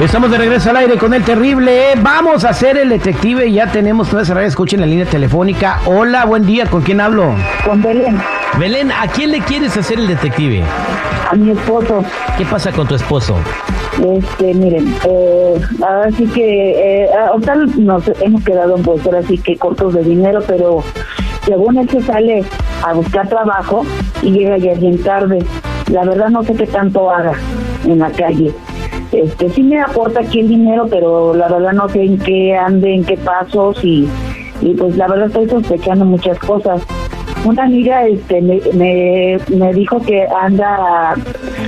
Estamos de regreso al aire con el terrible. Vamos a hacer el detective. Ya tenemos toda esa radio. Escuchen la línea telefónica. Hola, buen día. ¿Con quién hablo? Con Belén, Belén, ¿a quién le quieres hacer el detective? a mi esposo. ¿Qué pasa con tu esposo? Este, miren, eh, así que eh, ahorita nos hemos quedado pues ahora sí que cortos de dinero, pero según él se sale a buscar trabajo y llega ya bien tarde. La verdad no sé qué tanto haga en la calle. Este, sí me aporta aquí el dinero, pero la verdad no sé en qué ande, en qué pasos y, y pues la verdad estoy sospechando muchas cosas. Una amiga este, me, me, me dijo que anda,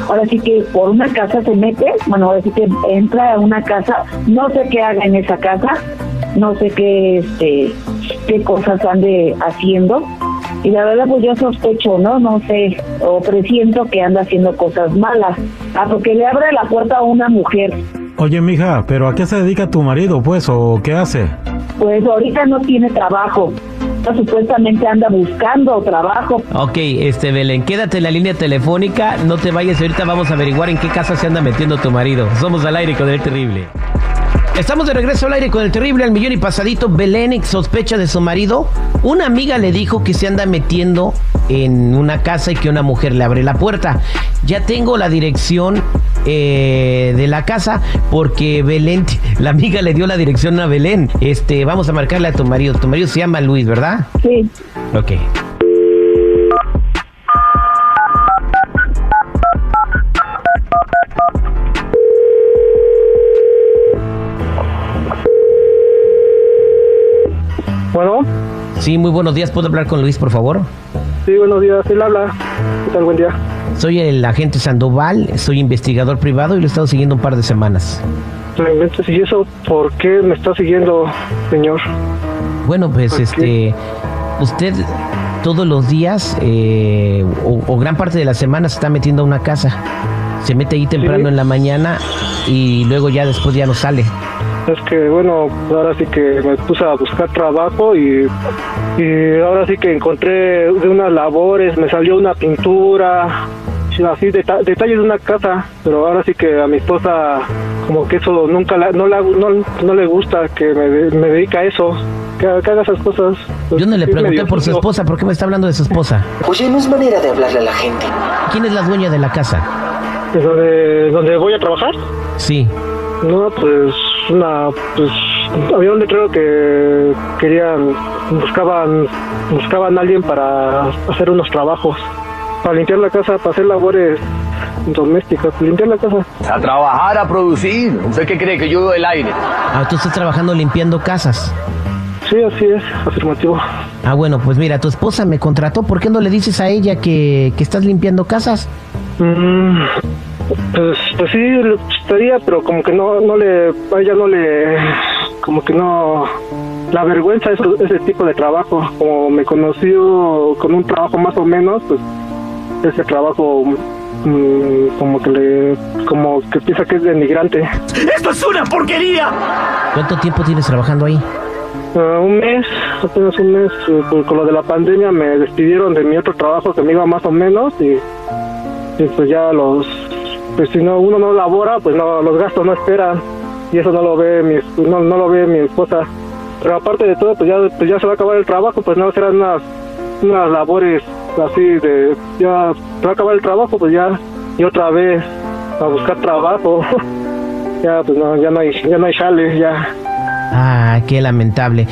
ahora sí que por una casa se mete, bueno, ahora sí que entra a una casa, no sé qué haga en esa casa, no sé qué, este, qué cosas ande haciendo. Y la verdad, pues yo sospecho, ¿no? No sé, o presiento que anda haciendo cosas malas. Ah, porque le abre la puerta a una mujer. Oye, mija, ¿pero a qué se dedica tu marido, pues, o qué hace? Pues ahorita no tiene trabajo. Supuestamente anda buscando trabajo. Ok, este Belén, quédate en la línea telefónica. No te vayas. Ahorita vamos a averiguar en qué casa se anda metiendo tu marido. Somos al aire con el terrible. Estamos de regreso al aire con el terrible al millón y pasadito. Belén sospecha de su marido. Una amiga le dijo que se anda metiendo en una casa y que una mujer le abre la puerta. Ya tengo la dirección eh, de la casa porque Belén, la amiga le dio la dirección a Belén. Este, vamos a marcarle a tu marido. Tu marido se llama Luis, ¿verdad? Sí. Ok. Bueno, Sí, muy buenos días. ¿Puedo hablar con Luis, por favor? sí, buenos días, él habla. ¿Qué tal? Buen día. Soy el agente Sandoval, soy investigador privado y lo he estado siguiendo un par de semanas. ¿y eso por qué me está siguiendo, señor? Bueno, pues ¿Por este, usted todos los días eh, o, o gran parte de la semana se está metiendo a una casa. Se mete ahí temprano Sí. en la mañana y luego ya después ya no sale. Es que, bueno, ahora sí que me puse a buscar trabajo y, y ahora sí que encontré de unas labores, me salió una pintura, sí, así deta- detalles de una casa, pero ahora sí que a mi esposa como que eso nunca la- no, la- no, no le gusta que me, de- me dedique a eso, que, que haga esas cosas. Pues, Yo no le pregunté por su esposa, ¿por qué me está hablando de su esposa? Oye, no es manera de hablarle a la gente. ¿Quién es la dueña de la casa? ¿De donde, donde voy a trabajar? Sí. No, pues una, pues había un letrero que querían, buscaban, buscaban a alguien para hacer unos trabajos, para limpiar la casa, para hacer labores domésticas, limpiar la casa. A trabajar, a producir. ¿Usted qué cree que yo doy el aire? Ah, tú estás trabajando limpiando casas. Sí, así es, afirmativo. Ah, bueno, pues mira, tu esposa me contrató. ¿Por qué no le dices a ella que, que estás limpiando casas? Mm, pues, pues sí, le gustaría, pero como que no, no le, a ella no le, como que no, la vergüenza ese, ese tipo de trabajo. Como me conoció con un trabajo más o menos, pues ese trabajo mm, como que le, como que piensa que es denigrante. ¿Cuánto tiempo tienes trabajando ahí? Ah, un mes, apenas un mes, eh, con lo de la pandemia me despidieron de mi otro trabajo que me iba más o menos y, y pues ya los, pues si no uno no labora, pues no los gastos no esperan y eso no lo ve mi, no, no lo ve mi esposa. Pero aparte de todo, pues ya, pues ya se va a acabar el trabajo, pues no serán unas, unas labores así de, ya se va a acabar el trabajo, pues ya y otra vez a buscar trabajo. ya pues no, ya no hay, ya no hay jale, ya. Ah, qué lamentable.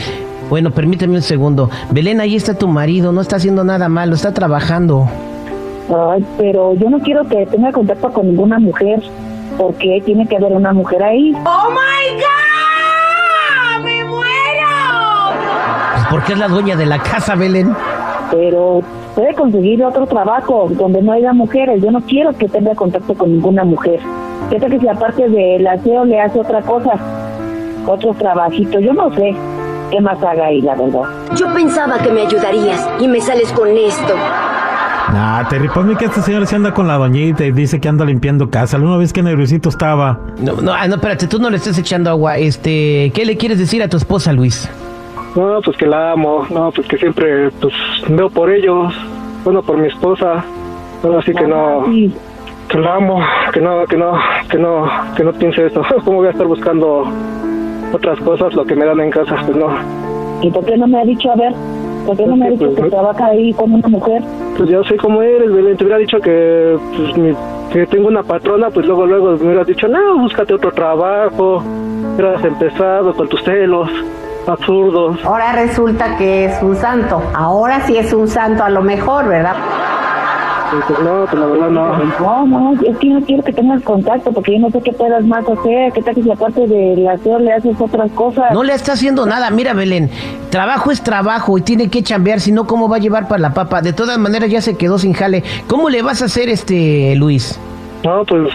Bueno, permíteme un segundo. Belén, ahí está tu marido, no está haciendo nada malo, está trabajando. Ay, pero yo no quiero que tenga contacto con ninguna mujer, porque tiene que haber una mujer ahí. Pues porque es la dueña de la casa, Belén. Pero puede conseguir otro trabajo donde no haya mujeres. Yo no quiero que tenga contacto con ninguna mujer. ¿Qué tal que si aparte del aseo le hace otra cosa? Otro trabajito, yo no sé qué más haga ahí, la verdad. Yo pensaba que me ayudarías y me sales con esto. Nah, Terry, para mí que este señor se anda con la doñita y dice que anda limpiando casa. Una vez que Negrucito estaba. No, no, ah, no, espérate, tú no le estés echando agua. Este, ¿qué le quieres decir a tu esposa, Luis? No, pues que la amo, no, pues que siempre pues veo por ellos, bueno, por mi esposa, bueno, así que no, Sí, que la amo, que no, que no, que no, que no piense eso. ¿Cómo voy a estar buscando otras cosas, lo que me dan en casa? Pues no. ¿Y por qué no me ha dicho, a ver, por qué no me ha dicho que trabaja ahí con una mujer? Pues yo soy como eres, Belén. Te hubiera dicho que, pues, que tengo una patrona, pues luego, luego me hubieras dicho, no, búscate otro trabajo. Hubieras empezado con tus celos absurdos. Ahora resulta que es un santo. Ahora sí es un santo a lo mejor, ¿verdad? No, pues la verdad no. No, no, es que yo no quiero que tengas contacto porque yo no sé qué puedas más hacer. ¿Qué tal que si aparte del aseo le haces otras cosas? No le está haciendo nada. Mira, Belén, trabajo es trabajo y tiene que chambear, si no, ¿cómo va a llevar para la papa? De todas maneras, ya se quedó sin jale. ¿Cómo le vas a hacer, este, Luis? No, pues,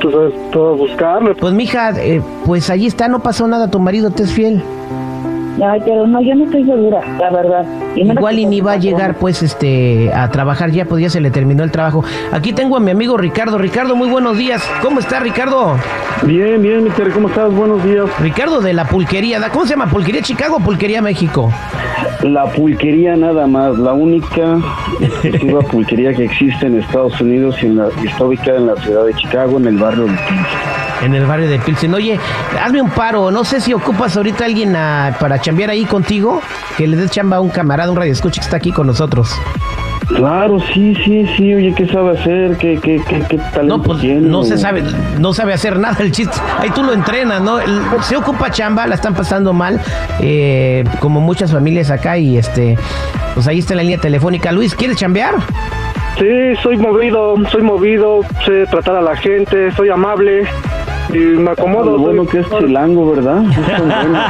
pues, pues buscarme. Pues, mija, eh, pues allí está, no pasó nada, tu marido te es fiel. Ay, pero no, yo no estoy segura, la verdad. Y Igual y ni va a llegar, pues, este, a trabajar ya, pues ya se le terminó el trabajo. Aquí tengo a mi amigo Ricardo. Ricardo, muy buenos días. ¿Cómo está, Ricardo? Bien, bien, mister, ¿cómo estás? Buenos días. Ricardo de la pulquería, ¿da- ¿cómo se llama? ¿Pulquería Chicago o Pulquería México? La pulquería nada más, la única exclusiva pulquería que existe en Estados Unidos y, en la- y está ubicada en la ciudad de Chicago, en el barrio de Queens. En el barrio de Pilsen. Oye, hazme un paro. No sé si ocupas ahorita alguien a- para chambear ahí contigo. Que le des chamba a un camarada, un radio escucha que está aquí con nosotros. Claro, sí, sí, sí, oye, ¿qué sabe hacer? ¿Qué, qué, qué, qué talento No, pues tiene? no se sabe, no sabe hacer nada el chiste. Ahí tú lo entrenas, ¿no? El- se ocupa chamba, la están pasando mal, eh, como muchas familias acá y este, pues ahí está la línea telefónica. Luis, ¿quieres chambear? Sí, soy movido, soy movido, sé tratar a la gente, soy amable y me acomodo. Lo bueno que es chilango, ¿verdad? Sí son buenos.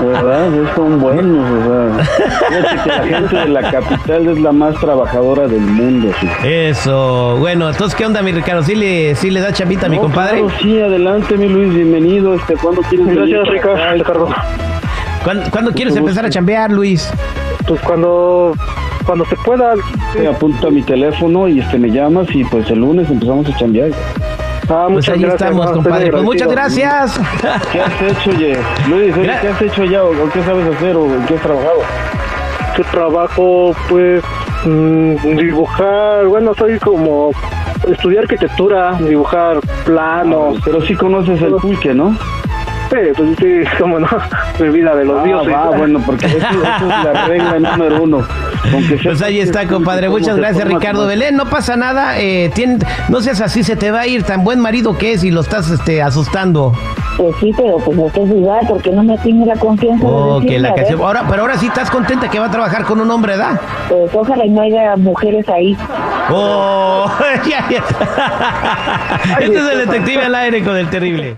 ¿verdad? Sí son buenos, o sea. Fíjate que la gente de la capital es la más trabajadora del mundo, sí. Eso, bueno, entonces, ¿qué onda, mi Ricardo? ¿Sí le, sí le da chambita a mi No, compadre? claro, sí, adelante, mi Luis, bienvenido. Este, ¿Cuándo quieres venir Gracias, Ricardo. Ricardo. ¿Cuándo, cuándo quieres empezar a chambear, Luis? Pues cuando, cuando se pueda. Te apunta mi teléfono y este me llamas y pues el lunes empezamos a chambear. Ah, Pues muchas ahí gracias, estamos, compadre. Pues muchas gracias. ¿Qué has hecho, oye? Luis, oye, ¿qué has hecho ya o, o qué sabes hacer o en qué has trabajado? ¿Qué trabajo? Pues mm, dibujar, bueno, soy como estudiar arquitectura, dibujar planos. Pero sí conoces el pulque, ¿no? Pues sí, como no, mi vida de los Ah, dioses. va, bueno, porque eso, eso es la regla número uno. Pues ahí que está, es compadre. Muchas ¿cómo te gracias, Ricardo? Belén. No pasa nada. Eh, tien- no seas así, se te va a ir tan buen marido que es y lo estás este, asustando. Pues sí, pero pues no te dudar porque no me tiene la confianza de Oh, que decirle, la canción. Ahora, pero ahora sí estás contenta que va a trabajar con un hombre, ¿verdad? Pues ojalá y no haya mujeres ahí. Oh, ya, ya. Este es el detective al aire con el terrible.